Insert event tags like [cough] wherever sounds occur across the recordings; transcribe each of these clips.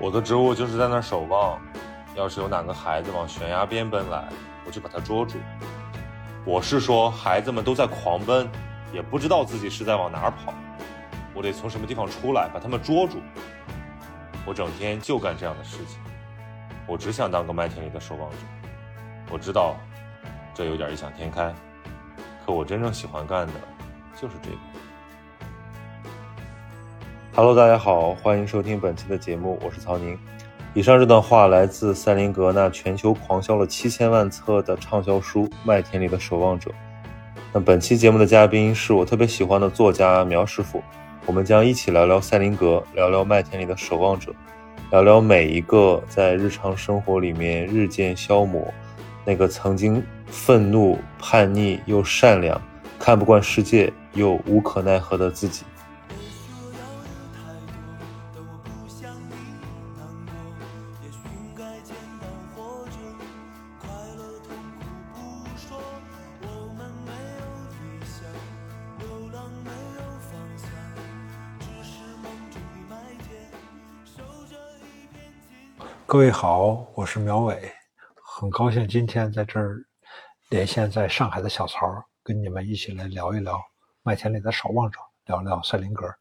我的职务就是在那守望，要是有哪个孩子往悬崖边奔来，我就把他捉住。我是说，孩子们都在狂奔，也不知道自己是在往哪儿跑，我得从什么地方出来，把他们捉住。我整天就干这样的事情，我只想当个麦田里的守望者。我知道，这有点异想天开，可我真正喜欢干的就是这个。Hello，大家好，欢迎收听本期的节目，我是曹宁。以上这段话来自塞林格那全球狂销了七千万册的畅销书《麦田里的守望者》。那本期节目的嘉宾是我特别喜欢的作家苗师傅，我们将一起聊聊塞林格，聊聊麦田里的守望者，聊聊每一个在日常生活里面日渐消磨，那个曾经愤怒、叛逆又善良，看不惯世界又无可奈何的自己。各位好，我是苗伟，很高兴今天在这儿连线在上海的小曹，跟你们一起来聊一聊麦田里的守望者，聊聊赛林格。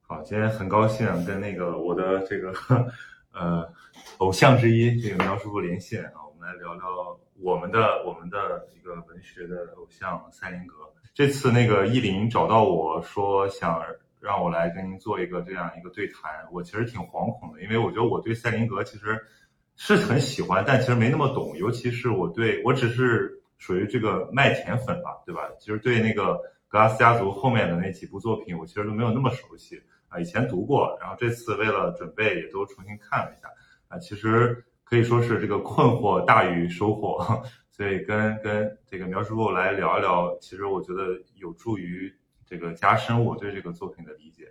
好，今天很高兴跟那个我的这个 [laughs] 呃偶像之一这个苗师傅连线啊，我们来聊聊我们的我们的一个文学的偶像赛林格。这次那个意林找到我说想。让我来跟您做一个这样一个对谈，我其实挺惶恐的，因为我觉得我对赛林格其实是很喜欢，但其实没那么懂，尤其是我对我只是属于这个麦田粉吧，对吧？其实对那个格拉斯家族后面的那几部作品，我其实都没有那么熟悉啊，以前读过，然后这次为了准备也都重新看了一下啊，其实可以说是这个困惑大于收获，[laughs] 所以跟跟这个苗师傅来聊一聊，其实我觉得有助于。这个加深我对这个作品的理解，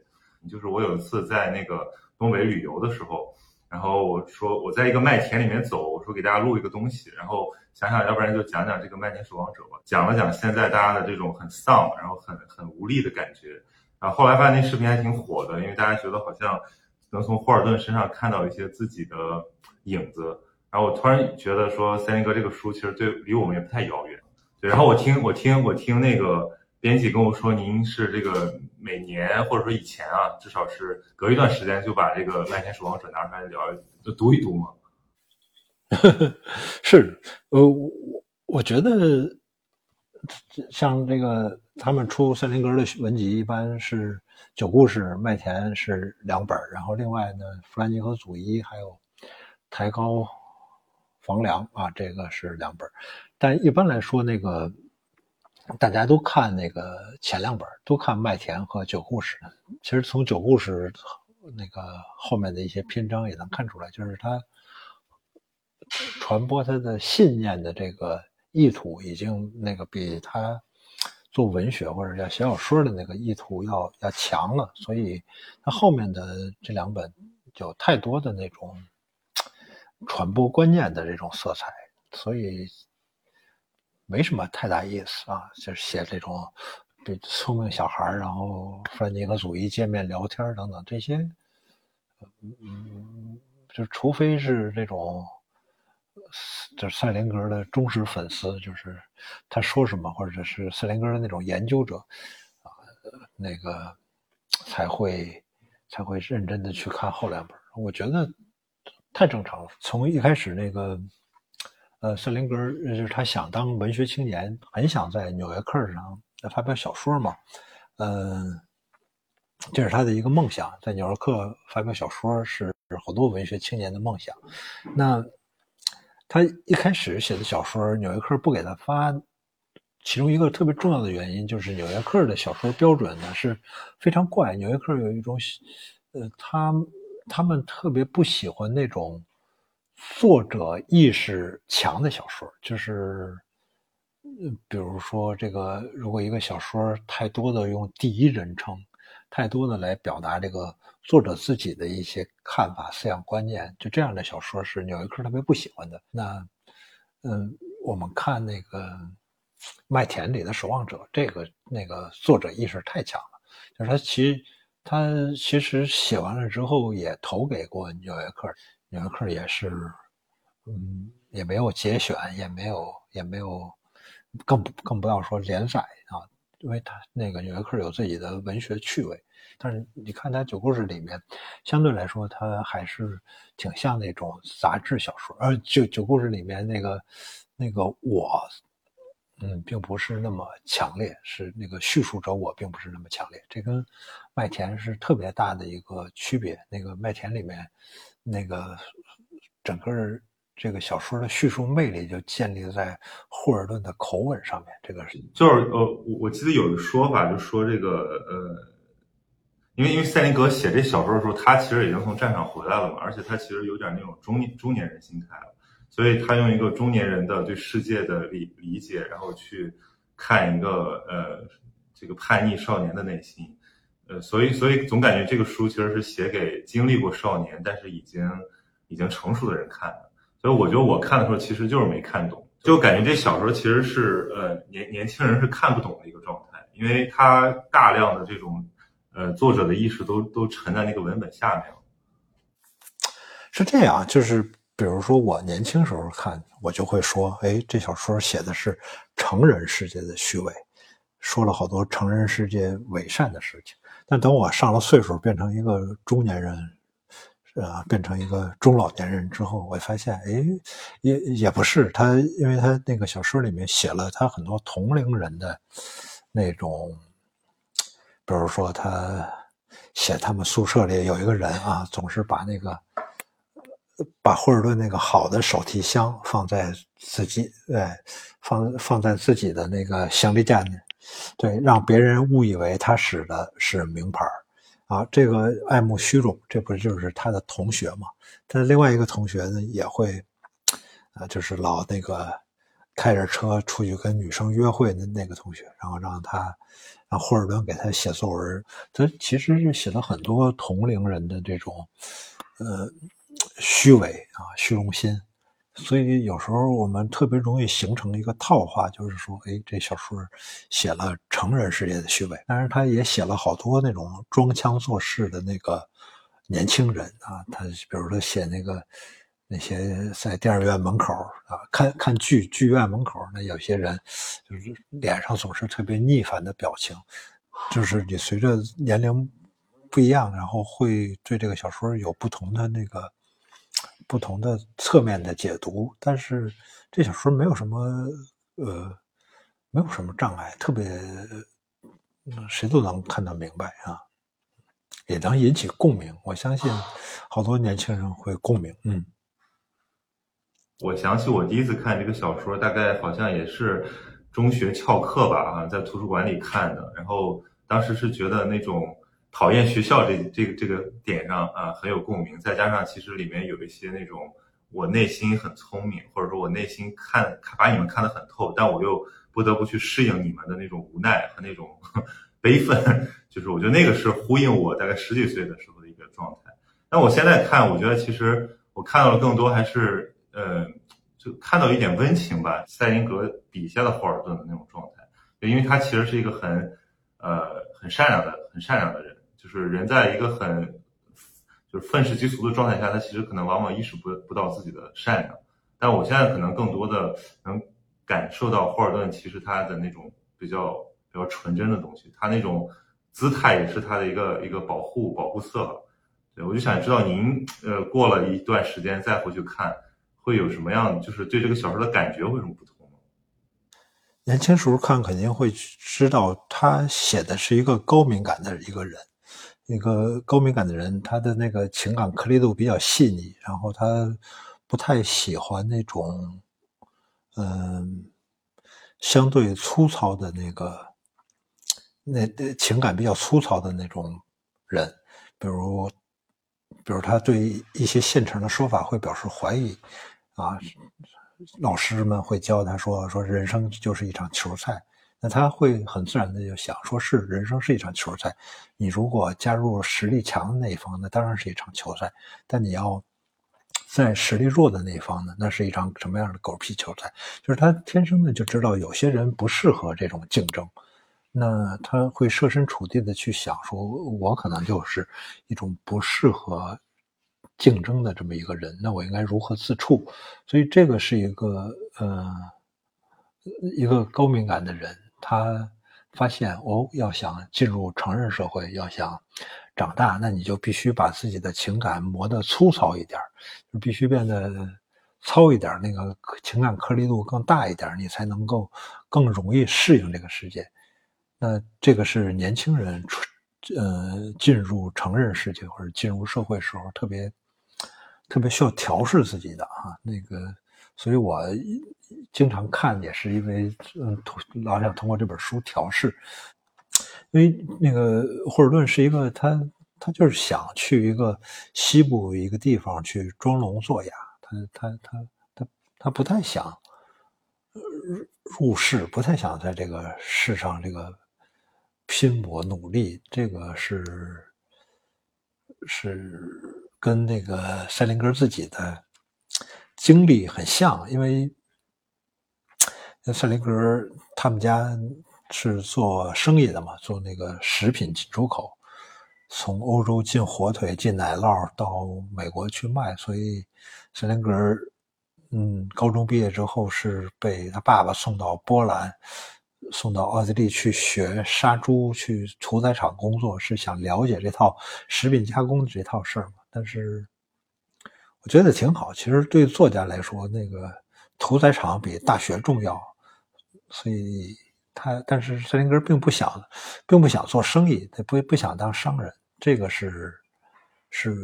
就是我有一次在那个东北旅游的时候，然后我说我在一个麦田里面走，我说给大家录一个东西，然后想想要不然就讲讲这个麦田守望者吧，讲了讲现在大家的这种很丧，然后很很无力的感觉，然后后来发现那视频还挺火的，因为大家觉得好像能从霍尔顿身上看到一些自己的影子，然后我突然觉得说三林哥这个书其实对离我们也不太遥远，对，然后我听我听我听那个。编辑跟我说，您是这个每年或者说以前啊，至少是隔一段时间就把这个《麦田守望者》拿出来聊，就读一读吗？[laughs] 是，呃，我我觉得像这个他们出三林格的文集，一般是九故事，《麦田》是两本，然后另外呢，弗兰尼和祖伊还有抬高房梁啊，这个是两本，但一般来说那个。大家都看那个前两本，都看《麦田》和《九故事》。其实从《九故事》那个后面的一些篇章也能看出来，就是他传播他的信念的这个意图，已经那个比他做文学或者叫写小说的那个意图要要强了。所以他后面的这两本有太多的那种传播观念的这种色彩，所以。没什么太大意思啊，就是写这种，这聪明小孩然后弗兰尼和祖伊见面聊天等等这些，嗯，就除非是这种，就是赛林格的忠实粉丝，就是他说什么，或者是赛林格的那种研究者，啊，那个才会才会认真的去看后两本。我觉得太正常了，从一开始那个。呃，瑟林格就是他想当文学青年，很想在《纽约客》上发表小说嘛。嗯，这是他的一个梦想，在《纽约客》发表小说是好多文学青年的梦想。那他一开始写的小说，《纽约客》不给他发，其中一个特别重要的原因就是《纽约客》的小说标准呢是非常怪，《纽约客》有一种，呃，他他们特别不喜欢那种。作者意识强的小说，就是，嗯比如说这个，如果一个小说太多的用第一人称，太多的来表达这个作者自己的一些看法、思想观念，就这样的小说是纽约客特别不喜欢的。那，嗯，我们看那个《麦田里的守望者》，这个那个作者意识太强了，就是他其实他其实写完了之后也投给过《纽约客》，《纽约客》也是，嗯，也没有节选，也没有，也没有，更不更不要说连载啊，因为他那个《纽约客》有自己的文学趣味。但是你看他九故事里面，相对来说，他还是挺像那种杂志小说。而九九故事里面那个那个我。嗯，并不是那么强烈，是那个叙述者我并不是那么强烈，这跟麦田是特别大的一个区别。那个麦田里面，那个整个这个小说的叙述魅力就建立在霍尔顿的口吻上面。这个是就是呃，我我记得有个说法，就说这个呃，因为因为塞林格写这小说的时候，他其实已经从战场回来了嘛，而且他其实有点那种中年中年人心态了。所以他用一个中年人的对世界的理理解，然后去看一个呃这个叛逆少年的内心，呃，所以所以总感觉这个书其实是写给经历过少年，但是已经已经成熟的人看的。所以我觉得我看的时候其实就是没看懂，就感觉这小说其实是呃年年轻人是看不懂的一个状态，因为他大量的这种呃作者的意识都都沉在那个文本下面了。是这样，就是。比如说，我年轻时候看，我就会说：“哎，这小说写的是成人世界的虚伪，说了好多成人世界伪善的事情。”但等我上了岁数，变成一个中年人，啊，变成一个中老年人之后，我发现，哎，也也不是他，因为他那个小说里面写了他很多同龄人的那种，比如说他写他们宿舍里有一个人啊，总是把那个。把霍尔顿那个好的手提箱放在自己，哎，放放在自己的那个行李架里，对，让别人误以为他使的是名牌啊。这个爱慕虚荣，这不就是他的同学吗？他的另外一个同学呢，也会，啊，就是老那个开着车出去跟女生约会的那个同学，然后让他让霍尔顿给他写作文。他其实是写了很多同龄人的这种，呃。虚伪啊，虚荣心，所以有时候我们特别容易形成一个套话，就是说，哎，这小说写了成人世界的虚伪，但是他也写了好多那种装腔作势的那个年轻人啊，他比如说写那个那些在电影院门口啊看看剧剧院门口那有些人，就是脸上总是特别逆反的表情，就是你随着年龄不一样，然后会对这个小说有不同的那个。不同的侧面的解读，但是这小说没有什么呃，没有什么障碍，特别谁都能看得明白啊，也能引起共鸣。我相信好多年轻人会共鸣。嗯，我想起我第一次看这个小说，大概好像也是中学翘课吧，啊，在图书馆里看的，然后当时是觉得那种。讨厌学校这这个这个点上啊很有共鸣，再加上其实里面有一些那种我内心很聪明，或者说我内心看把你们看得很透，但我又不得不去适应你们的那种无奈和那种 [laughs] 悲愤，就是我觉得那个是呼应我大概十几岁的时候的一个状态。那我现在看，我觉得其实我看到了更多还是呃，就看到一点温情吧，塞林格笔下的霍尔顿的那种状态，因为他其实是一个很呃很善良的很善良的人。就是人在一个很就是愤世嫉俗的状态下，他其实可能往往意识不不到自己的善良。但我现在可能更多的能感受到霍尔顿其实他的那种比较比较纯真的东西，他那种姿态也是他的一个一个保护保护色。对，我就想知道您呃过了一段时间再回去看，会有什么样，就是对这个小说的感觉会什么不同吗？年轻时候看肯定会知道他写的是一个高敏感的一个人。一个高敏感的人，他的那个情感颗粒度比较细腻，然后他不太喜欢那种，嗯，相对粗糙的那个，那情感比较粗糙的那种人，比如，比如他对一些现成的说法会表示怀疑，啊，老师们会教他说说人生就是一场球赛。那他会很自然的就想说，是人生是一场球赛，你如果加入实力强的那一方，那当然是一场球赛；但你要在实力弱的那一方呢，那是一场什么样的狗屁球赛？就是他天生的就知道有些人不适合这种竞争，那他会设身处地的去想，说我可能就是一种不适合竞争的这么一个人，那我应该如何自处？所以这个是一个呃一个高敏感的人，他发现哦，要想进入成人社会，要想长大，那你就必须把自己的情感磨得粗糙一点，就必须变得糙一点，那个情感颗粒度更大一点，你才能够更容易适应这个世界。那这个是年轻人出呃进入成人世界或者进入社会时候特别特别需要调试自己的啊，那个，所以我经常看也是因为嗯，老想通过这本书调试，因为那个霍尔顿是一个他他就是想去一个西部一个地方去装聋作哑，他他他他他不太想入世，不太想在这个世上这个。拼搏努力，这个是是跟那个塞林格自己的经历很像，因为塞林格他们家是做生意的嘛，做那个食品进出口，从欧洲进火腿、进奶酪到美国去卖，所以塞林格嗯，高中毕业之后是被他爸爸送到波兰。送到奥地利去学杀猪，去屠宰场工作，是想了解这套食品加工这套事儿嘛？但是我觉得挺好。其实对作家来说，那个屠宰场比大学重要，所以他但是塞林格并不想，并不想做生意，他不不想当商人。这个是是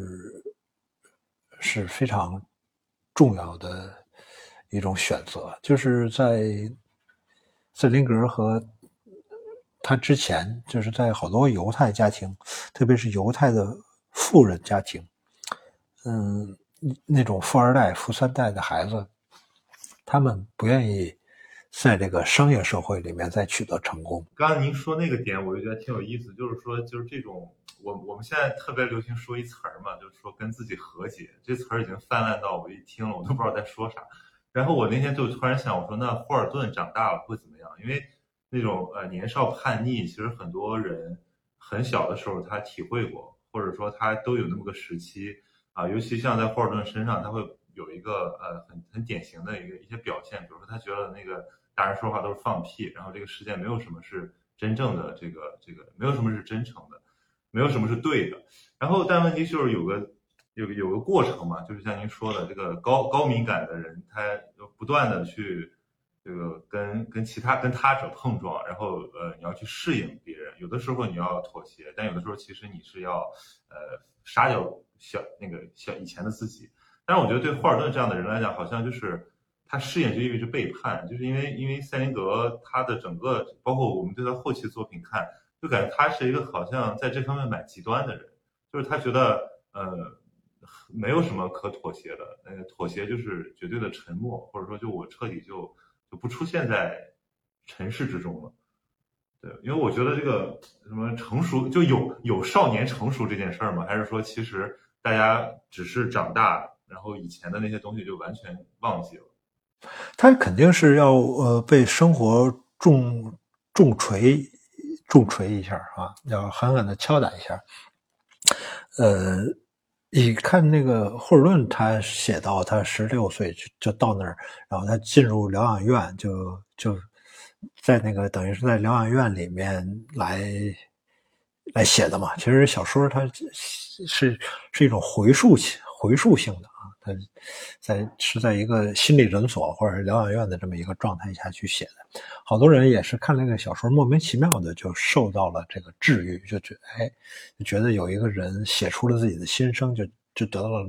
是非常重要的一种选择，就是在。塞林格和他之前就是在好多犹太家庭，特别是犹太的富人家庭，嗯，那种富二代、富三代的孩子，他们不愿意在这个商业社会里面再取得成功。刚刚您说那个点，我就觉得挺有意思，就是说，就是这种，我我们现在特别流行说一词儿嘛，就是说跟自己和解，这词儿已经泛滥到我一听了，我都不知道在说啥。然后我那天就突然想，我说那霍尔顿长大了会怎么样？因为那种呃年少叛逆，其实很多人很小的时候他体会过，或者说他都有那么个时期啊。尤其像在霍尔顿身上，他会有一个呃很很典型的一个一些表现，比如说他觉得那个大人说话都是放屁，然后这个世界没有什么是真正的这个这个没有什么是真诚的，没有什么是对的。然后但问题就是有个。有有个过程嘛，就是像您说的，这个高高敏感的人，他不断的去这个跟跟其他跟他者碰撞，然后呃，你要去适应别人，有的时候你要妥协，但有的时候其实你是要呃杀掉小那个小以前的自己。但是我觉得对霍尔顿这样的人来讲，好像就是他适应就意味着背叛，就是因为因为塞林格他的整个包括我们对他后期作品看，就感觉他是一个好像在这方面蛮极端的人，就是他觉得呃。没有什么可妥协的，呃，妥协就是绝对的沉默，或者说就我彻底就就不出现在尘世之中了。对，因为我觉得这个什么成熟就有有少年成熟这件事儿吗？还是说其实大家只是长大，然后以前的那些东西就完全忘记了？他肯定是要呃被生活重重锤重锤一下啊，要狠狠的敲打一下，呃。你看那个霍尔顿，他写到他十六岁就就到那儿，然后他进入疗养院，就就在那个等于是在疗养院里面来来写的嘛。其实小说它是是一种回溯性回溯性的。他在是在一个心理诊所或者疗养院的这么一个状态下去写的，好多人也是看那个小说，莫名其妙的就受到了这个治愈，就觉哎，觉得有一个人写出了自己的心声，就就得到了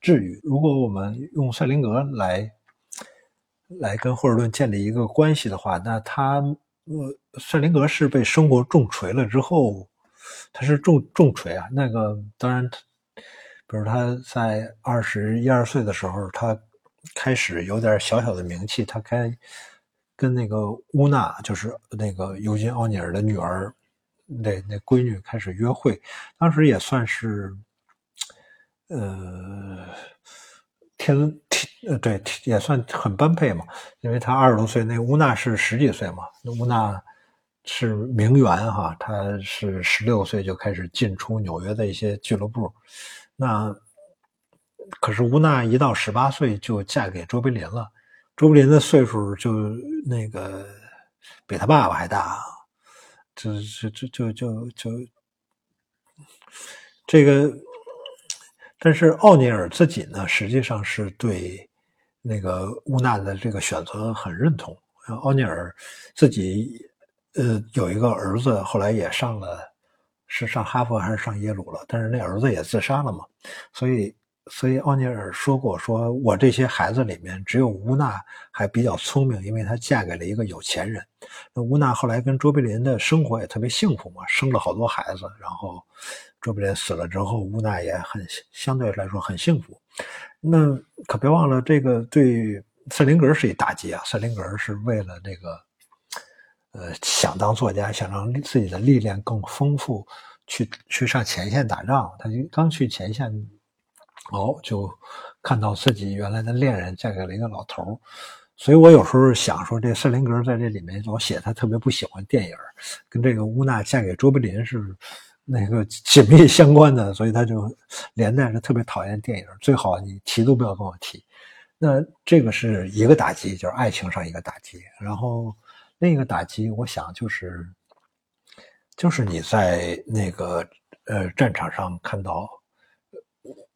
治愈。如果我们用赛林格来来跟霍尔顿建立一个关系的话，那他呃，赛林格是被生活重锤了之后，他是重重锤啊，那个当然。比如他在二十一二岁的时候，他开始有点小小的名气，他开跟那个乌娜，就是那个尤金·奥尼尔的女儿，那那闺女开始约会，当时也算是，呃，天天对，也算很般配嘛，因为他二十多岁，那乌娜是十几岁嘛，那乌娜是名媛哈，她是十六岁就开始进出纽约的一些俱乐部。那可是乌娜一到十八岁就嫁给卓别林了，卓别林的岁数就那个比他爸爸还大，就就就就就就这个。但是奥尼尔自己呢，实际上是对那个乌娜的这个选择很认同。奥尼尔自己呃有一个儿子，后来也上了，是上哈佛还是上耶鲁了？但是那儿子也自杀了嘛，所以。所以奥尼尔说过：“说我这些孩子里面，只有乌娜还比较聪明，因为她嫁给了一个有钱人。那乌娜后来跟卓别林的生活也特别幸福嘛，生了好多孩子。然后卓别林死了之后，乌娜也很相对来说很幸福。那可别忘了，这个对塞林格是一打击啊！塞林格是为了那个，呃，想当作家，想让自己的历练更丰富，去去上前线打仗。他就刚去前线。”哦，就看到自己原来的恋人嫁给了一个老头，所以我有时候想说，这瑟林格在这里面老写他特别不喜欢电影，跟这个乌娜嫁给卓别林是那个紧密相关的，所以他就连带着特别讨厌电影，最好你提都不要跟我提。那这个是一个打击，就是爱情上一个打击，然后另一个打击，我想就是就是你在那个呃战场上看到。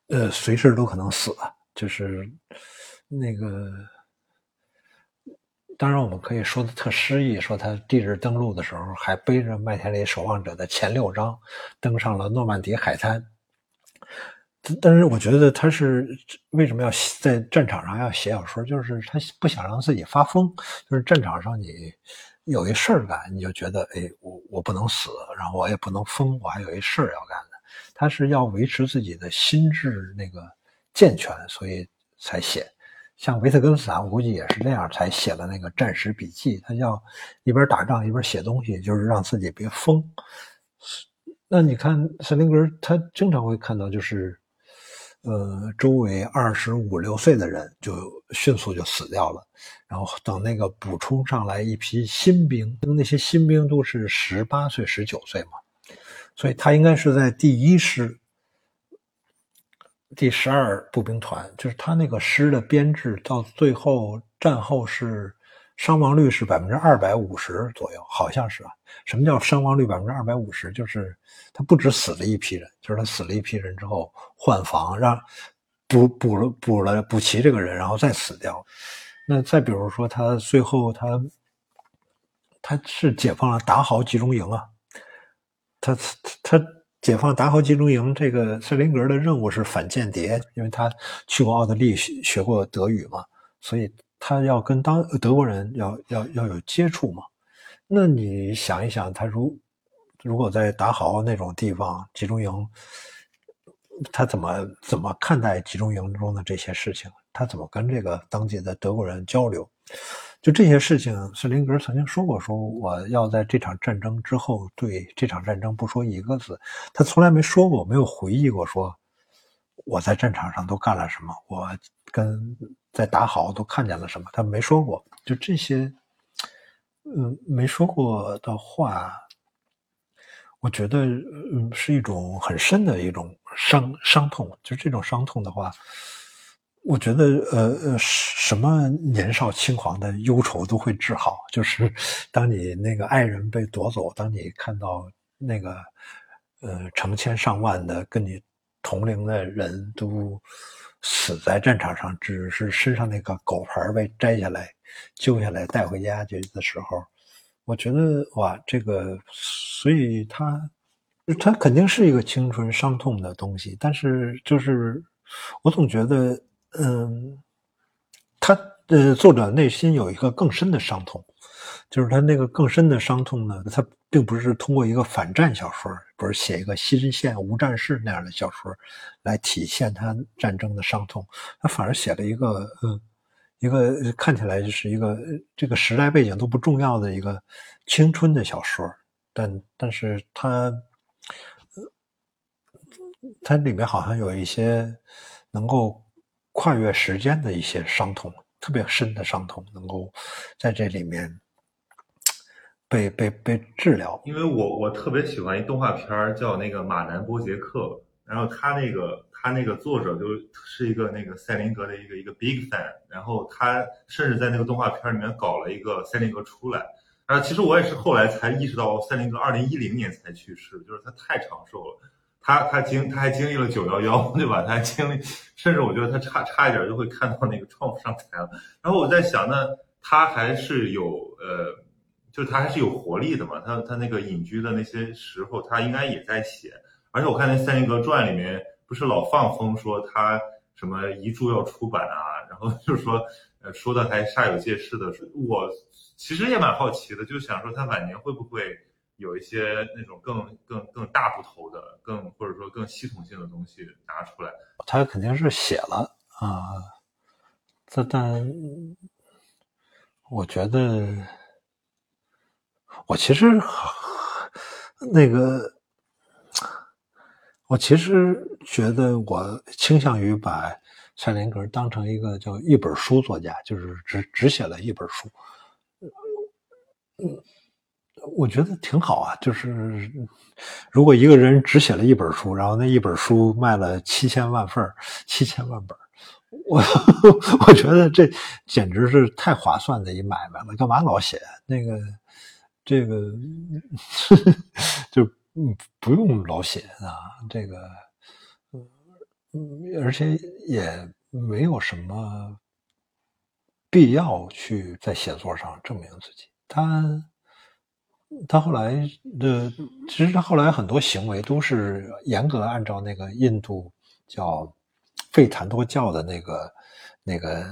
呃，随时都可能死，就是那个。当然，我们可以说的特诗意，说他地质登陆的时候还背着《麦田里守望者》的前六章，登上了诺曼底海滩。但是，我觉得他是为什么要在战场上要写小说，就是他不想让自己发疯。就是战场上你有一事儿干，你就觉得，哎，我我不能死，然后我也不能疯，我还有一事儿要干的。他是要维持自己的心智那个健全，所以才写。像维特根斯坦，我估计也是这样才写了那个战时笔记。他要一边打仗一边写东西，就是让自己别疯。那你看斯林格，他经常会看到，就是呃，周围二十五六岁的人就迅速就死掉了，然后等那个补充上来一批新兵，那些新兵都是十八岁、十九岁嘛。所以他应该是在第一师第十二步兵团，就是他那个师的编制到最后战后是伤亡率是百分之二百五十左右，好像是啊。什么叫伤亡率百分之二百五十？就是他不止死了一批人，就是他死了一批人之后换防，让补补了补了补齐这个人，然后再死掉。那再比如说他最后他他是解放了达豪集中营啊。他他解放达豪集中营，这个塞林格的任务是反间谍，因为他去过奥地利学学过德语嘛，所以他要跟当德国人要要要有接触嘛。那你想一想，他如如果在达豪那种地方集中营，他怎么怎么看待集中营中的这些事情？他怎么跟这个当地的德国人交流？就这些事情，斯林格曾经说过：“说我要在这场战争之后对这场战争不说一个字。”他从来没说过，没有回忆过说我在战场上都干了什么，我跟在打好都看见了什么，他没说过。就这些，嗯，没说过的话，我觉得，嗯，是一种很深的一种伤伤痛。就这种伤痛的话。我觉得，呃呃，什么年少轻狂的忧愁都会治好。就是当你那个爱人被夺走，当你看到那个，呃，成千上万的跟你同龄的人都死在战场上，只是身上那个狗牌被摘下来、揪下来带回家去的时候，我觉得哇，这个，所以他，他肯定是一个青春伤痛的东西。但是，就是我总觉得。嗯，他呃，作者内心有一个更深的伤痛，就是他那个更深的伤痛呢，他并不是通过一个反战小说，不是写一个西线无战事那样的小说来体现他战争的伤痛，他反而写了一个嗯，一个看起来就是一个这个时代背景都不重要的一个青春的小说，但但是他，它里面好像有一些能够。跨越时间的一些伤痛，特别深的伤痛，能够在这里面被被被治疗。因为我我特别喜欢一动画片儿叫那个马南波杰克，然后他那个他那个作者就是一个那个赛林格的一个一个 big fan，然后他甚至在那个动画片里面搞了一个赛林格出来。啊，其实我也是后来才意识到，赛林格二零一零年才去世，就是他太长寿了。他他经他还经历了九幺幺，对吧？他还经历，甚至我觉得他差差一点就会看到那个创不上台了。然后我在想，那他还是有呃，就是他还是有活力的嘛。他他那个隐居的那些时候，他应该也在写。而且我看那《赛林格传》里面不是老放风说他什么遗著要出版啊，然后就是说呃说的还煞有介事的。我其实也蛮好奇的，就想说他晚年会不会。有一些那种更更更大部头的，更或者说更系统性的东西拿出来，他肯定是写了啊，这但我觉得，我其实那个，我其实觉得我倾向于把蔡林格当成一个叫一本书作家，就是只只写了一本书，嗯。我觉得挺好啊，就是如果一个人只写了一本书，然后那一本书卖了七千万份七千万本我 [laughs] 我觉得这简直是太划算的一买卖了。干嘛老写那个这个就不用老写啊，这个嗯而且也没有什么必要去在写作上证明自己，他。他后来的，其实他后来很多行为都是严格按照那个印度叫费檀多教的那个那个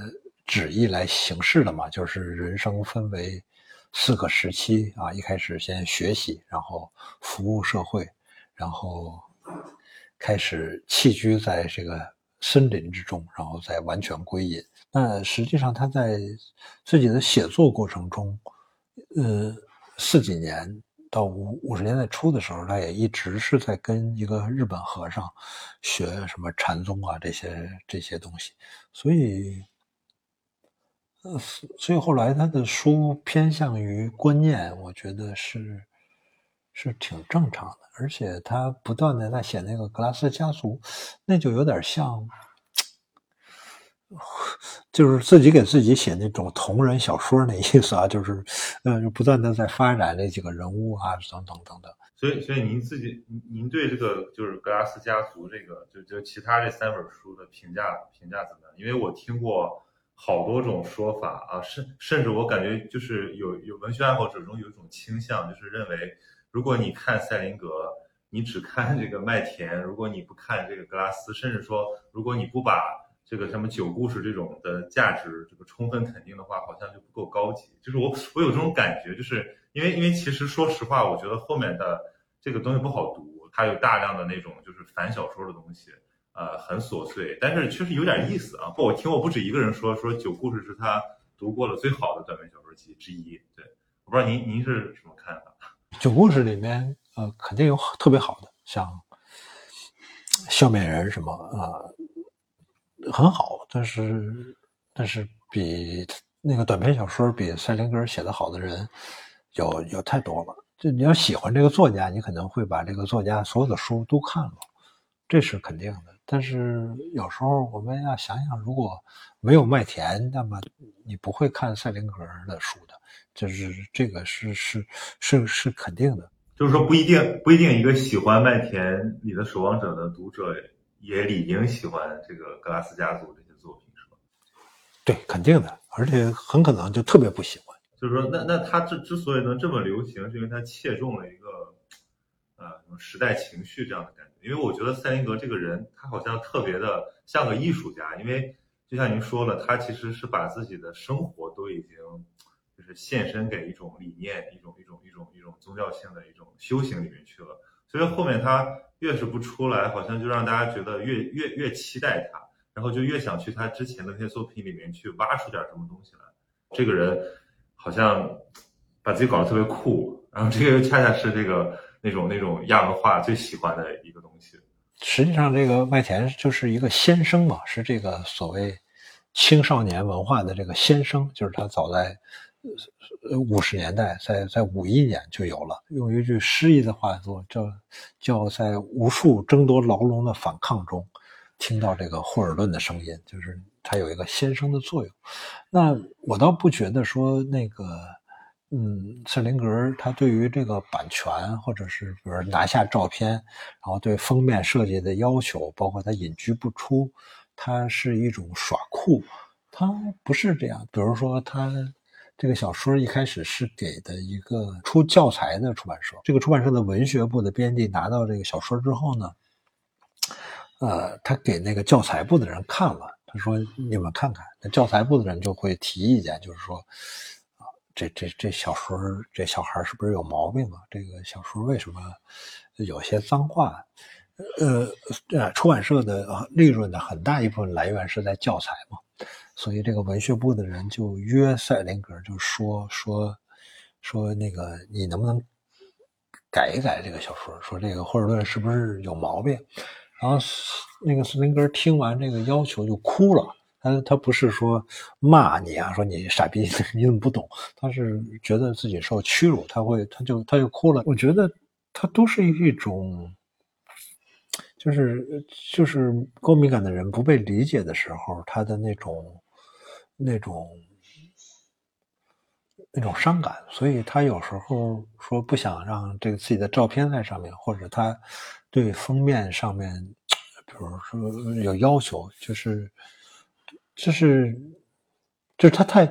旨意来行事的嘛，就是人生分为四个时期啊，一开始先学习，然后服务社会，然后开始弃居在这个森林之中，然后再完全归隐。那实际上他在自己的写作过程中，呃。四几年到五五十年代初的时候，他也一直是在跟一个日本和尚学什么禅宗啊这些这些东西，所以，所以后来他的书偏向于观念，我觉得是是挺正常的，而且他不断的在写那个格拉斯家族，那就有点像。就是自己给自己写那种同人小说那意思啊，就是，嗯，不断的在发展那几个人物啊，等等等等。所以，所以您自己，您对这个就是格拉斯家族这个，就就其他这三本书的评价评价怎么样？因为我听过好多种说法啊，甚甚至我感觉就是有有文学爱好者中有一种倾向，就是认为如果你看赛林格，你只看这个麦田，如果你不看这个格拉斯，甚至说如果你不把这个什么九故事这种的价值，这个充分肯定的话，好像就不够高级。就是我 [laughs] 我有这种感觉，就是因为因为其实说实话，我觉得后面的这个东西不好读，它有大量的那种就是反小说的东西，呃，很琐碎，但是确实有点意思啊。不，我听我不止一个人说，说九故事是他读过了最好的短篇小说集之一。对，我不知道您您是什么看法？[laughs] 九故事里面，呃，肯定有特别好的，像笑面人什么啊。很好，但是但是比那个短篇小说比塞林格写的好的人有有太多了。就你要喜欢这个作家，你可能会把这个作家所有的书都看了，这是肯定的。但是有时候我们要想想，如果没有麦田，那么你不会看赛林格的书的，就是这个是是是是肯定的。就是说不一定不一定一个喜欢麦田里的守望者的读者。也理应喜欢这个格拉斯家族这些作品，是吧？对，肯定的，而且很可能就特别不喜欢。就是说，那那他之之所以能这么流行，是因为他切中了一个呃时代情绪这样的感觉。因为我觉得赛林格这个人，他好像特别的像个艺术家，因为就像您说了，他其实是把自己的生活都已经就是献身给一种理念、一种一种一种一种宗教性的一种修行里面去了。所以后面他。越是不出来，好像就让大家觉得越越越期待他，然后就越想去他之前的那些作品里面去挖出点什么东西来。这个人好像把自己搞得特别酷，然后这个又恰恰是这个那种那种亚文化最喜欢的一个。实际上，这个麦田就是一个先生嘛，是这个所谓青少年文化的这个先生，就是他早在呃五十年代，在在五一年就有了。用一句诗意的话说，叫叫在无数争夺牢笼的反抗中，听到这个霍尔顿的声音，就是它有一个先生的作用。那我倒不觉得说那个。嗯，赛林格他对于这个版权，或者是比如拿下照片，然后对封面设计的要求，包括他隐居不出，他是一种耍酷，他不是这样。比如说，他这个小说一开始是给的一个出教材的出版社，这个出版社的文学部的编辑拿到这个小说之后呢，呃，他给那个教材部的人看了，他说：“你们看看。”那教材部的人就会提意见，就是说。这这这小说，这小孩是不是有毛病啊？这个小说为什么有些脏话？呃，呃，出版社的利润的很大一部分来源是在教材嘛，所以这个文学部的人就约塞林格，就说说说那个你能不能改一改这个小说？说这个霍尔顿是不是有毛病？然后那个斯林格听完这个要求就哭了。他他不是说骂你啊，说你傻逼，[laughs] 你怎么不懂？他是觉得自己受屈辱，他会他就他就哭了。我觉得他都是一种，就是就是高敏感的人不被理解的时候，他的那种那种那种伤感，所以他有时候说不想让这个自己的照片在上面，或者他对封面上面，[tsk] 比如说有要求，就是。就是，就是他太，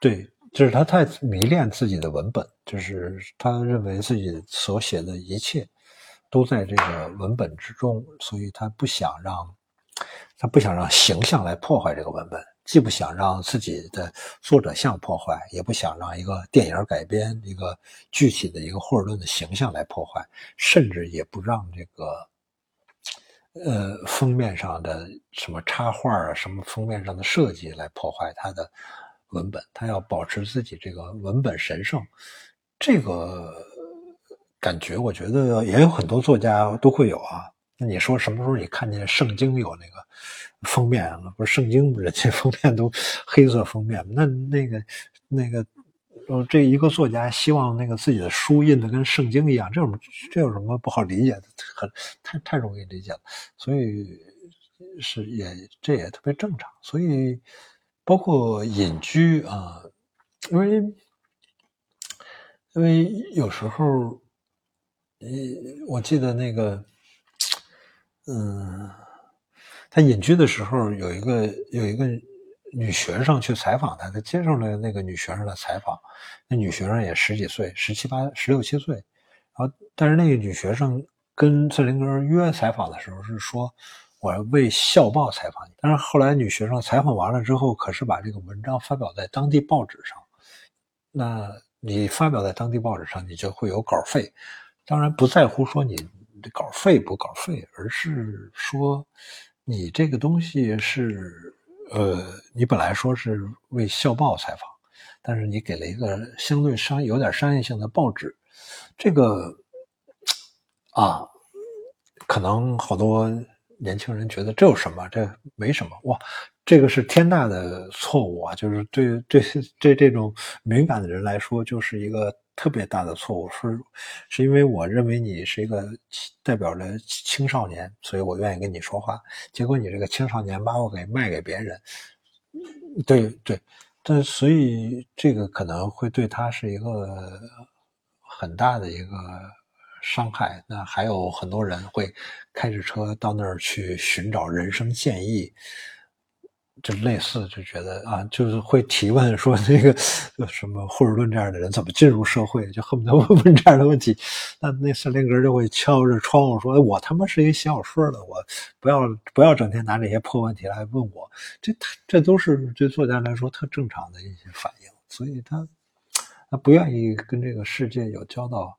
对，就是他太迷恋自己的文本，就是他认为自己所写的一切都在这个文本之中，所以他不想让，他不想让形象来破坏这个文本，既不想让自己的作者像破坏，也不想让一个电影改编一个具体的一个霍尔顿的形象来破坏，甚至也不让这个。呃，封面上的什么插画啊，什么封面上的设计来破坏他的文本，他要保持自己这个文本神圣，这个感觉我觉得也有很多作家都会有啊。那你说什么时候你看见圣经有那个封面了？不是圣经人家封面都黑色封面，那那个那个。呃，这一个作家希望那个自己的书印的跟圣经一样，这种这有什么不好理解的？很太太容易理解了，所以是也这也特别正常。所以包括隐居啊，因为因为有时候，呃，我记得那个，嗯，他隐居的时候有一个有一个。女学生去采访他，他接受了那个女学生的采访。那女学生也十几岁，十七八、十六七岁。然后，但是那个女学生跟瑟林格约采访的时候是说：“我要为校报采访你。”但是后来女学生采访完了之后，可是把这个文章发表在当地报纸上。那你发表在当地报纸上，你就会有稿费。当然不在乎说你稿费不稿费，而是说你这个东西是。呃，你本来说是为校报采访，但是你给了一个相对商有点商业性的报纸，这个啊，可能好多年轻人觉得这有什么？这没什么哇，这个是天大的错误啊！就是对对对这种敏感的人来说，就是一个。特别大的错误是，是因为我认为你是一个代表着青少年，所以我愿意跟你说话。结果你这个青少年把我给卖给别人，对对，但所以这个可能会对他是一个很大的一个伤害。那还有很多人会开着车到那儿去寻找人生建议。就类似就觉得啊，就是会提问说那个什么霍尔顿这样的人怎么进入社会，就恨不得问问这样的问题。那那瑟林格就会敲着窗户说：“我他妈是一写小说的，我不要不要整天拿这些破问题来问我。”这这都是对作家来说特正常的一些反应，所以他他不愿意跟这个世界有交道。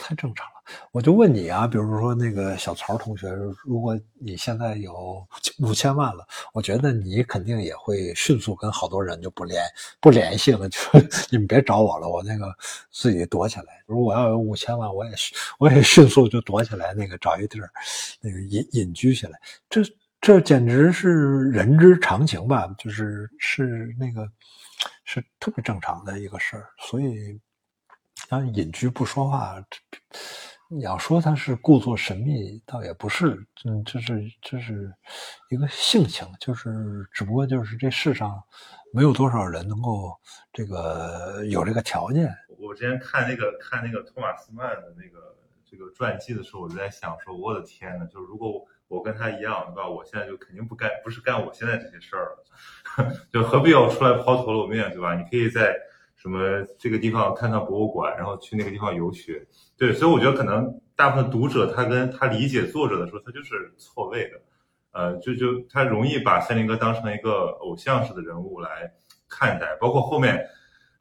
太正常了，我就问你啊，比如说那个小曹同学，如果你现在有五千万了，我觉得你肯定也会迅速跟好多人就不联不联系了，就你们别找我了，我那个自己躲起来。如果我要有五千万，我也我也迅速就躲起来，那个找一地儿，那个隐隐居起来。这这简直是人之常情吧？就是是那个是特别正常的一个事儿。所以，他隐居不说话，你要说他是故作神秘，倒也不是。嗯，这是这是一个性情，就是只不过就是这世上没有多少人能够这个有这个条件。我之前看那个看那个托马斯曼的那个这个传记的时候，我就在想说，我的天呐，就是如果我跟他一样，对吧？我现在就肯定不干，不是干我现在这些事儿了，[laughs] 就何必要出来抛头露面，对吧？你可以在什么这个地方看看博物馆，然后去那个地方游学，对。所以我觉得可能大部分读者他跟他理解作者的时候，他就是错位的，呃，就就他容易把森林哥当成一个偶像式的人物来看待，包括后面。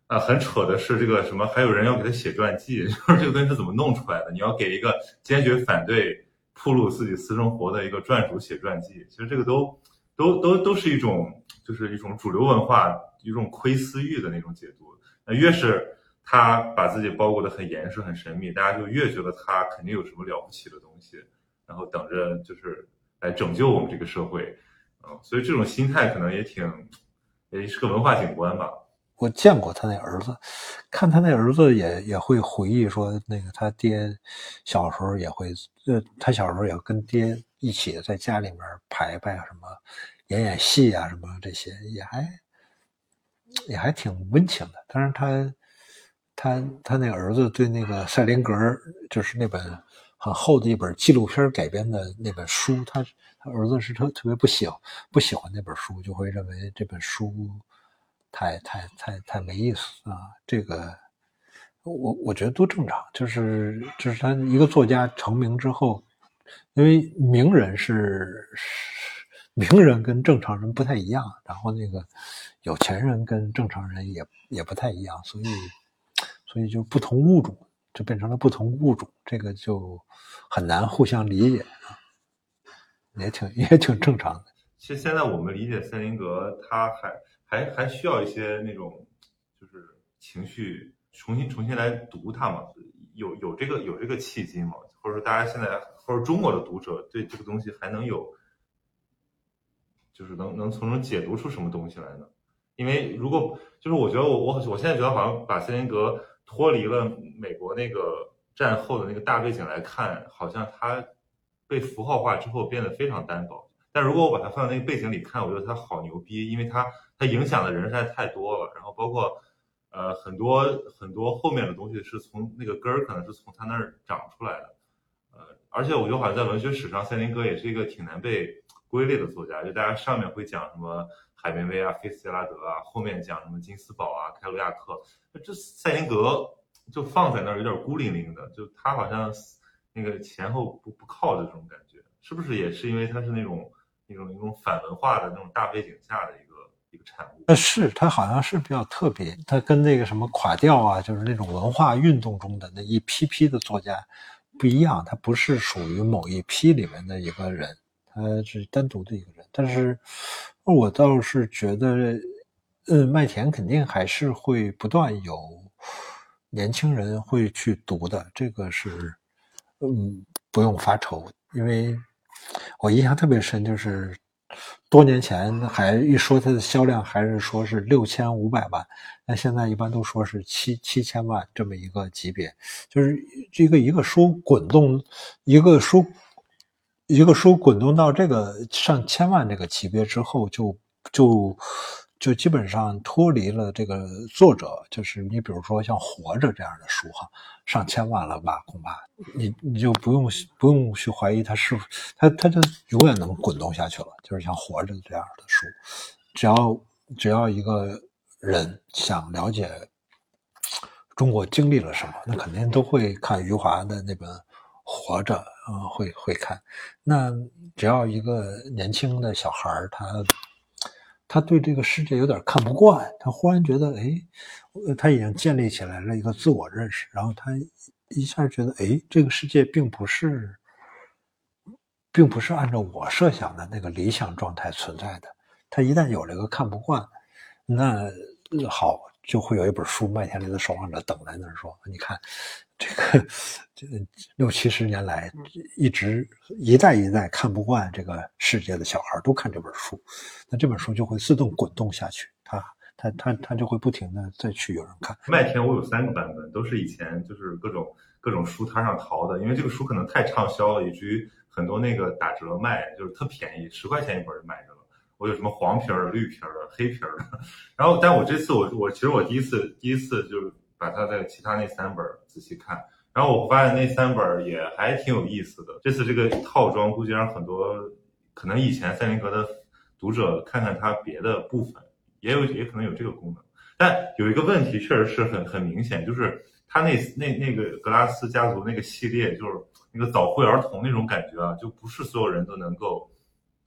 啊，很扯的是这个什么，还有人要给他写传记，[laughs] 就是这个东西是怎么弄出来的？你要给一个坚决反对铺露自己私生活的一个传主写传记，其实这个都都都都是一种，就是一种主流文化一种窥私欲的那种解读。那越是他把自己包裹的很严实、很神秘，大家就越觉得他肯定有什么了不起的东西，然后等着就是来拯救我们这个社会。嗯，所以这种心态可能也挺，也是个文化景观吧。我见过他那儿子，看他那儿子也也会回忆说，那个他爹小时候也会，呃，他小时候也跟爹一起在家里面排排什么，演演戏啊什么这些，也还也还挺温情的。但是他他他那儿子对那个赛林格，就是那本很厚的一本纪录片改编的那本书，他他儿子是特特别不喜欢不喜欢那本书，就会认为这本书。太太太太没意思啊！这个，我我觉得都正常。就是就是他一个作家成名之后，因为名人是名人跟正常人不太一样，然后那个有钱人跟正常人也也不太一样，所以所以就不同物种就变成了不同物种，这个就很难互相理解啊，也挺也挺正常的。其实现在我们理解塞林格，他还。还还需要一些那种，就是情绪重新重新来读它嘛？有有这个有这个契机吗？或者说大家现在或者中国的读者对这个东西还能有，就是能能从中解读出什么东西来呢？因为如果就是我觉得我我我现在觉得好像把塞林格脱离了美国那个战后的那个大背景来看，好像他被符号化之后变得非常单薄。但如果我把它放在那个背景里看，我觉得他好牛逼，因为他。它影响的人实在太多了，然后包括，呃，很多很多后面的东西是从那个根儿，可能是从他那儿长出来的，呃，而且我觉得好像在文学史上，赛林格也是一个挺难被归类的作家，就大家上面会讲什么海明威啊、菲斯杰拉德啊，后面讲什么金斯堡啊、开罗亚克，这塞林格就放在那儿有点孤零零的，就他好像那个前后不不靠的这种感觉，是不是也是因为他是那种那种那种反文化的那种大背景下的一个？一个产物，呃，是他好像是比较特别，他跟那个什么垮掉啊，就是那种文化运动中的那一批批的作家不一样，他不是属于某一批里面的一个人，他是单独的一个人。但是，我倒是觉得，呃，麦田肯定还是会不断有年轻人会去读的，这个是，嗯，不用发愁，因为我印象特别深，就是。多年前还一说它的销量，还是说是六千五百万，那现在一般都说是七七千万这么一个级别，就是这个一个书滚动，一个书一个书滚动到这个上千万这个级别之后，就就。就基本上脱离了这个作者，就是你比如说像《活着》这样的书哈，上千万了吧？恐怕你你就不用不用去怀疑它是它它就永远能滚动下去了。就是像《活着》这样的书，只要只要一个人想了解中国经历了什么，那肯定都会看余华的那本《活着》啊，会会看。那只要一个年轻的小孩他。他对这个世界有点看不惯，他忽然觉得，哎，他已经建立起来了一个自我认识，然后他一下觉得，哎，这个世界并不是，并不是按照我设想的那个理想状态存在的。他一旦有这个看不惯，那好，就会有一本书《麦田里的守望者》等在那儿说，你看。这个这六七十年来，一直一代一代看不惯这个世界的小孩都看这本书，那这本书就会自动滚动下去。它他他他就会不停的再去有人看。麦田我有三个版本，都是以前就是各种各种书摊上淘的，因为这个书可能太畅销了，以至于很多那个打折卖，就是特便宜，十块钱一本就买着了。我有什么黄皮儿的、绿皮儿的、黑皮儿的，[laughs] 然后但我这次我我其实我第一次第一次就是把他的其他那三本仔细看，然后我发现那三本也还挺有意思的。这次这个套装估计让很多可能以前赛林格的读者看看他别的部分，也有也可能有这个功能。但有一个问题确实是很很明显，就是他那那那个格拉斯家族那个系列，就是那个早慧儿童那种感觉啊，就不是所有人都能够。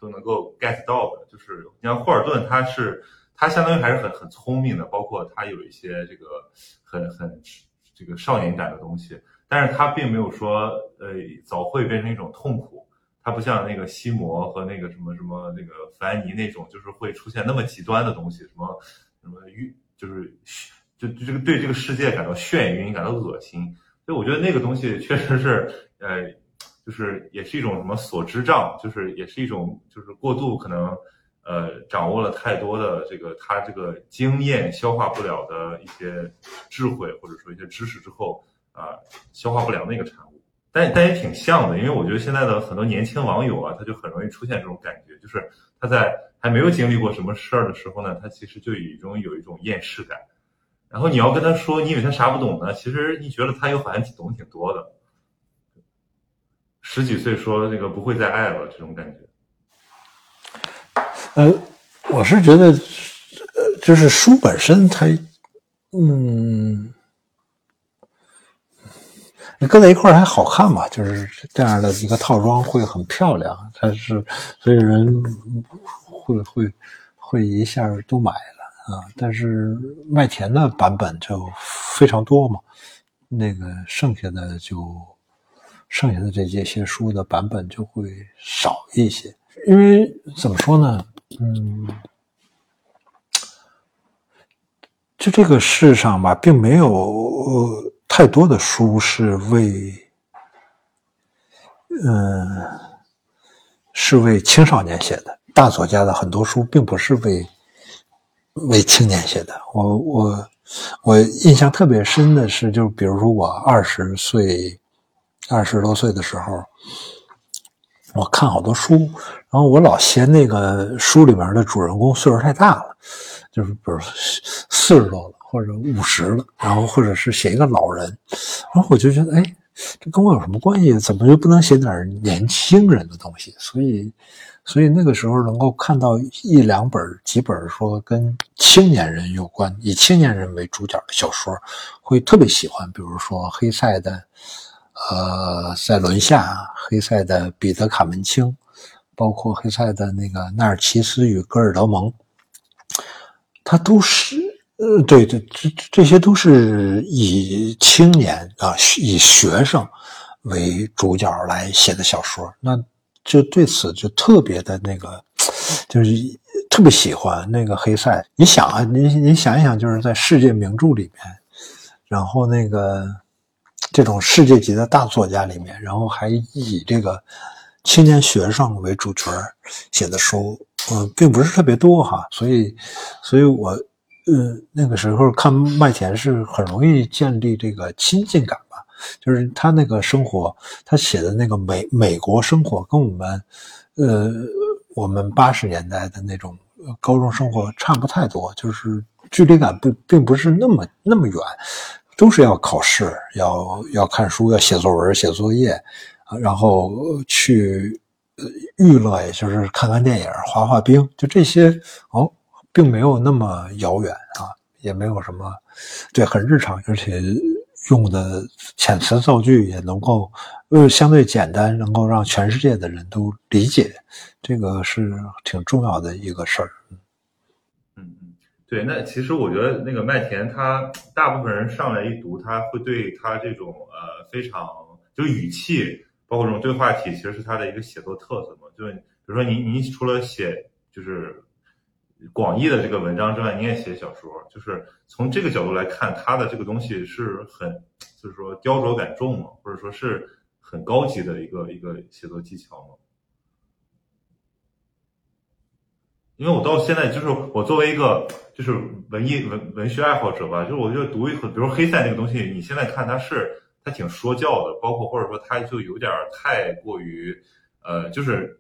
都能够 get 到的，就是你像霍尔顿，他是他相当于还是很很聪明的，包括他有一些这个很很这个少年感的东西，但是他并没有说呃早会变成一种痛苦，他不像那个西摩和那个什么什么那个凡尼那种，就是会出现那么极端的东西，什么什么晕，就是就就这个对这个世界感到眩晕，感到恶心，所以我觉得那个东西确实是呃。就是也是一种什么所知障，就是也是一种就是过度可能，呃，掌握了太多的这个他这个经验消化不了的一些智慧或者说一些知识之后啊，消化不良的一个产物。但但也挺像的，因为我觉得现在的很多年轻网友啊，他就很容易出现这种感觉，就是他在还没有经历过什么事儿的时候呢，他其实就已经有一种厌世感。然后你要跟他说，你以为他啥不懂呢？其实你觉得他又好像懂挺多的。十几岁说那个不会再爱了，这种感觉。呃，我是觉得，呃，就是书本身它，嗯，你搁在一块儿还好看嘛，就是这样的一个套装会很漂亮，它是所以人会会会一下都买了啊。但是麦田的版本就非常多嘛，那个剩下的就。剩下的这些些书的版本就会少一些，因为怎么说呢？嗯，就这个世上吧，并没有太多的书是为，嗯，是为青少年写的。大作家的很多书并不是为为青年写的。我我我印象特别深的是，就比如说我二十岁。二十多岁的时候，我看好多书，然后我老嫌那个书里面的主人公岁数太大了，就是比如四十多了或者五十了，然后或者是写一个老人，然后我就觉得，哎，这跟我有什么关系？怎么就不能写点年轻人的东西？所以，所以那个时候能够看到一两本、几本说跟青年人有关、以青年人为主角的小说，会特别喜欢，比如说黑塞的。呃，塞伦夏、黑塞的彼得·卡门青，包括黑塞的那个《纳尔齐斯与戈尔德蒙》，他都是呃，对对，这这些都是以青年啊，以学生为主角来写的小说，那就对此就特别的那个，就是特别喜欢那个黑塞。你想啊，你你想一想，就是在世界名著里面，然后那个。这种世界级的大作家里面，然后还以这个青年学生为主角写的书，嗯，并不是特别多哈。所以，所以我，呃，那个时候看麦田是很容易建立这个亲近感吧。就是他那个生活，他写的那个美美国生活，跟我们，呃，我们八十年代的那种高中生活差不太多，就是距离感不并不是那么那么远。都是要考试，要要看书，要写作文、写作业，然后去娱乐，也就是看看电影、滑滑冰，就这些哦，并没有那么遥远啊，也没有什么，对，很日常，而且用的遣词造句也能够呃相对简单，能够让全世界的人都理解，这个是挺重要的一个事儿。对，那其实我觉得那个麦田，他大部分人上来一读，他会对他这种呃非常就语气，包括这种对话体，其实是他的一个写作特色嘛。就比如说你你除了写就是广义的这个文章之外，你也写小说，就是从这个角度来看，他的这个东西是很就是说雕琢感重嘛，或者说是很高级的一个一个写作技巧嘛。因为我到现在就是我作为一个就是文艺文文学爱好者吧，就是我觉得读一比如黑塞那个东西，你现在看它是它挺说教的，包括或者说它就有点太过于呃，就是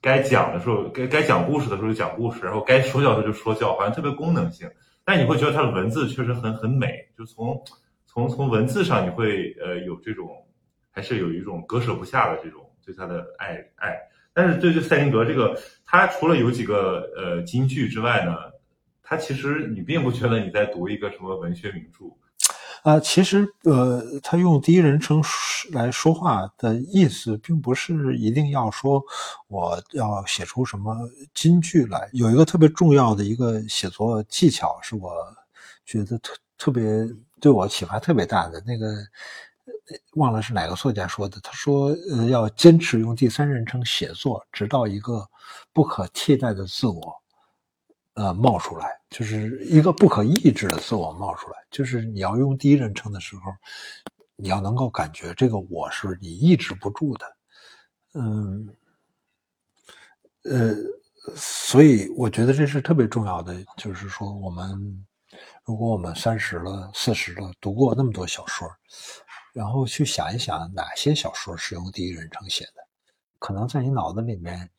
该讲的时候该该讲故事的时候就讲故事，然后该说教的时候就说教，好像特别功能性。但你会觉得它的文字确实很很美，就从从从文字上你会呃有这种还是有一种割舍不下的这种对他的爱爱。但是对这塞林格这个，他除了有几个呃金句之外呢，他其实你并不觉得你在读一个什么文学名著，啊，其实呃，他用第一人称来说话的意思，并不是一定要说我要写出什么金句来。有一个特别重要的一个写作技巧，是我觉得特特别对我启发特别大的那个。忘了是哪个作家说的，他说：“呃，要坚持用第三人称写作，直到一个不可替代的自我，呃，冒出来，就是一个不可抑制的自我冒出来。就是你要用第一人称的时候，你要能够感觉这个我是你抑制不住的。嗯，呃，所以我觉得这是特别重要的。就是说，我们如果我们三十了、四十了，读过那么多小说。”然后去想一想，哪些小说是用第一人称写的？可能在你脑子里面，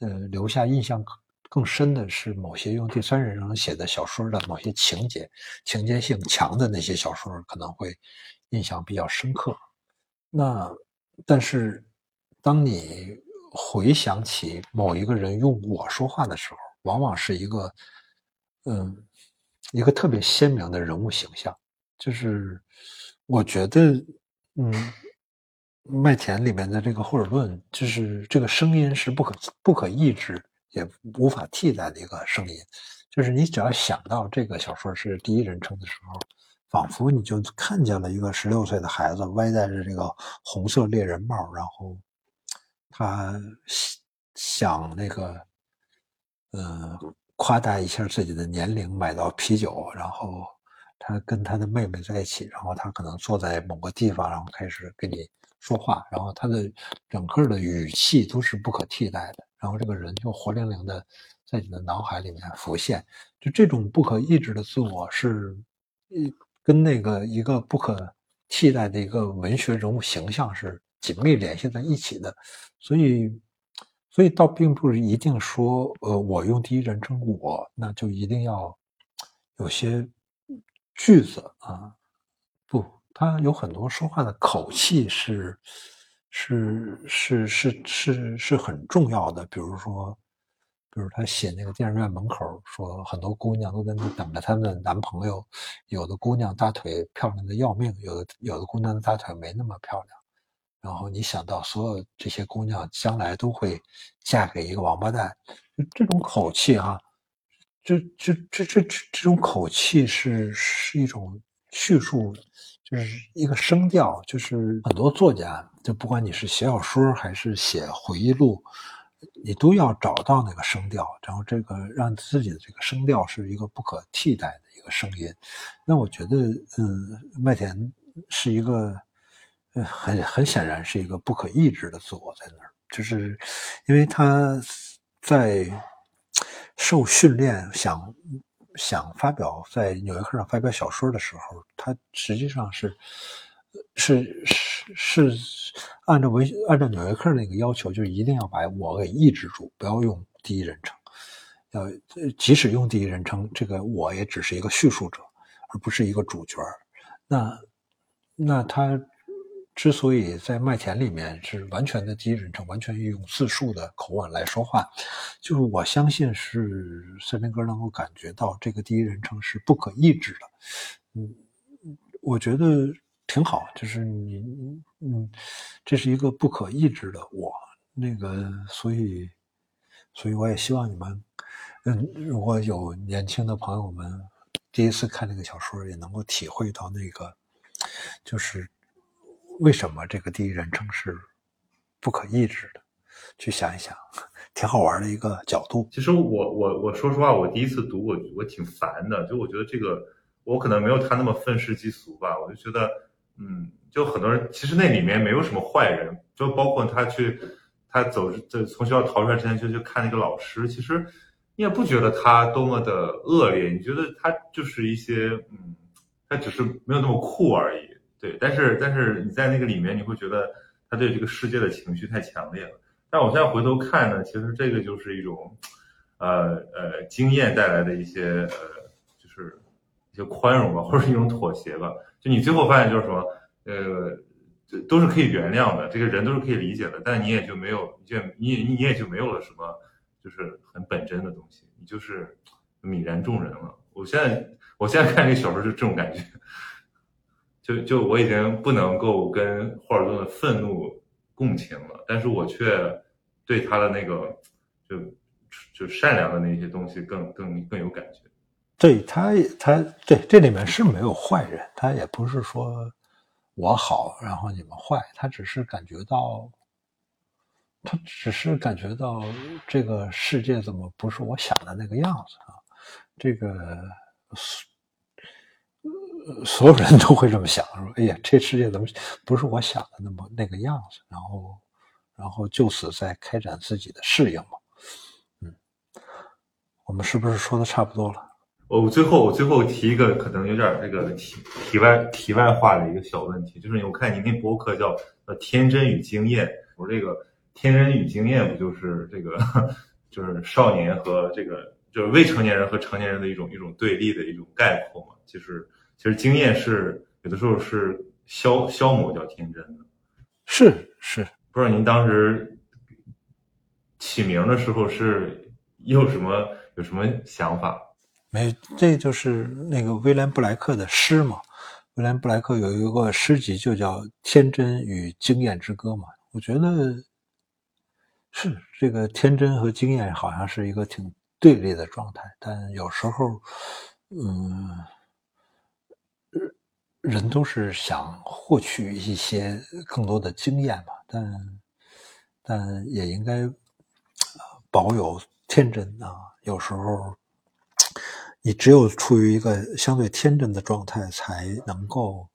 呃，留下印象更深的是某些用第三人称写的小说的某些情节，情节性强的那些小说可能会印象比较深刻。那但是，当你回想起某一个人用我说话的时候，往往是一个，嗯，一个特别鲜明的人物形象，就是我觉得。嗯，麦田里面的这个霍尔顿，就是这个声音是不可不可抑制，也无法替代的一个声音。就是你只要想到这个小说是第一人称的时候，仿佛你就看见了一个十六岁的孩子歪戴着这个红色猎人帽，然后他想那个，呃，夸大一下自己的年龄，买到啤酒，然后。他跟他的妹妹在一起，然后他可能坐在某个地方，然后开始跟你说话，然后他的整个的语气都是不可替代的，然后这个人就活灵灵的在你的脑海里面浮现，就这种不可抑制的自我是，一跟那个一个不可替代的一个文学人物形象是紧密联系在一起的，所以，所以倒并不是一定说，呃，我用第一人称我，那就一定要有些。句子啊，不，他有很多说话的口气是，是是是是是很重要的。比如说，比如他写那个电影院门口，说很多姑娘都在那等着他们的男朋友，有的姑娘大腿漂亮的要命，有的有的姑娘的大腿没那么漂亮。然后你想到所有这些姑娘将来都会嫁给一个王八蛋，就这种口气哈。这这这这这这种口气是是一种叙述，就是一个声调，就是很多作家，就不管你是写小说还是写回忆录，你都要找到那个声调，然后这个让自己的这个声调是一个不可替代的一个声音。那我觉得，嗯，麦田是一个，呃，很很显然是一个不可抑制的自我在那儿，就是因为他在。受训练想想发表在《纽约客》上发表小说的时候，他实际上是是是是按照文按照《纽约客》那个要求，就一定要把我给抑制住，不要用第一人称，要即使用第一人称，这个我也只是一个叙述者，而不是一个主角。那那他。之所以在麦田里面是完全的第一人称，完全用自述的口吻来说话，就是我相信是森林哥能够感觉到这个第一人称是不可抑制的。嗯，我觉得挺好，就是你，嗯，这是一个不可抑制的我。那个，所以，所以我也希望你们，嗯，如果有年轻的朋友们第一次看这个小说，也能够体会到那个，就是。为什么这个第一人称是不可抑制的？去想一想，挺好玩的一个角度。其实我我我说实话，我第一次读我我挺烦的，就我觉得这个我可能没有他那么愤世嫉俗吧。我就觉得，嗯，就很多人其实那里面没有什么坏人，就包括他去他走这从学校逃出来之前就去看那个老师，其实你也不觉得他多么的恶劣，你觉得他就是一些，嗯，他只是没有那么酷而已。对，但是但是你在那个里面，你会觉得他对这个世界的情绪太强烈了。但我现在回头看呢，其实这个就是一种，呃呃，经验带来的一些呃，就是一些宽容吧，或者一种妥协吧。就你最后发现就是什么，呃，这都是可以原谅的，这个人都是可以理解的，但你也就没有，就你也你也就没有了什么，就是很本真的东西，你就是泯然众人了。我现在我现在看这个小说就这种感觉。就就我已经不能够跟霍尔顿的愤怒共情了，但是我却对他的那个就就善良的那些东西更更更有感觉。对他，他对这里面是没有坏人，他也不是说我好，然后你们坏，他只是感觉到，他只是感觉到这个世界怎么不是我想的那个样子啊？这个。所有人都会这么想，说：“哎呀，这世界怎么不是我想的那么那个样子？”然后，然后就此在开展自己的适应嘛。嗯，我们是不是说的差不多了？我最后我最后提一个可能有点这个题题外题外话的一个小问题，就是我看你那博客叫“呃天真与经验”，我这个“天真与经验”不就是这个 [laughs] 就是少年和这个就是未成年人和成年人的一种一种对立的一种概括嘛？就是。其实经验是有的时候是消消磨掉天真的，是是，不知道您当时起名的时候是有什么有什么想法？没，这就是那个威廉布莱克的诗嘛。威廉布莱克有一个诗集就叫《天真与经验之歌》嘛。我觉得是这个天真和经验好像是一个挺对立的状态，但有时候，嗯。人都是想获取一些更多的经验嘛，但但也应该保有天真啊。有时候，你只有处于一个相对天真的状态，才能够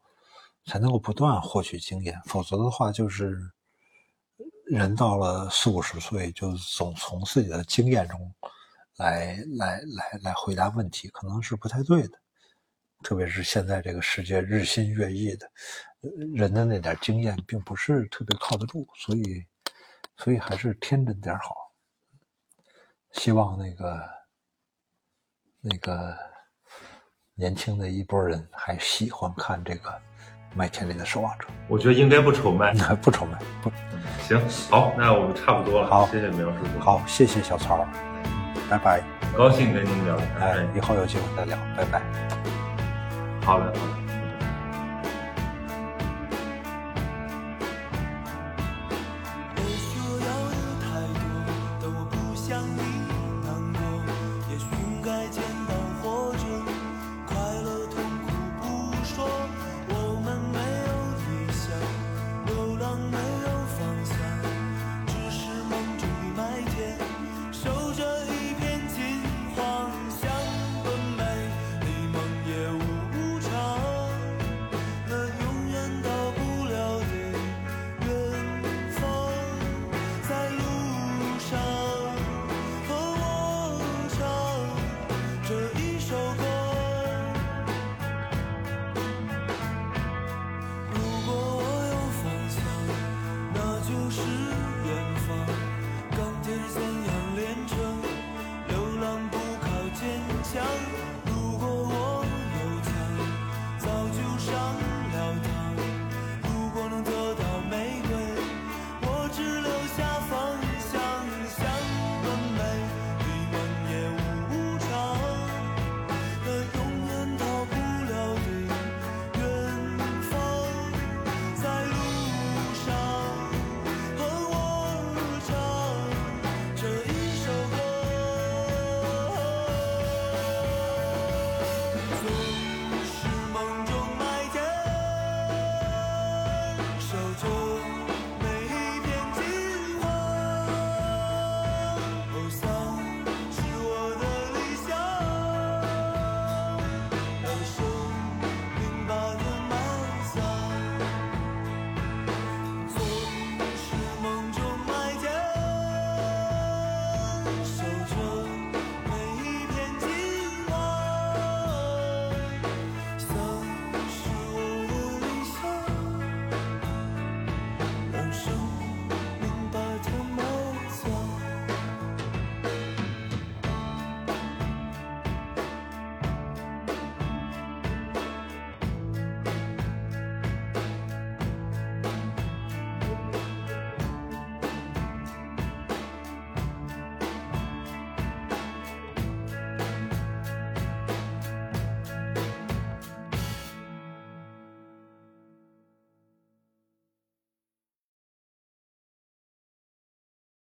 才能够不断获取经验。否则的话，就是人到了四五十岁，就总从自己的经验中来来来来回答问题，可能是不太对的。特别是现在这个世界日新月异的，人的那点经验并不是特别靠得住，所以，所以还是天真点好。希望那个那个年轻的一波人还喜欢看这个《麦田里的守望者》。我觉得应该不愁卖，[laughs] 不愁卖。不，行，好，那我们差不多了。好，谢谢苗师傅。好，谢谢小曹，拜拜。很高兴跟您聊，哎，以后有机会再聊，拜拜。好的。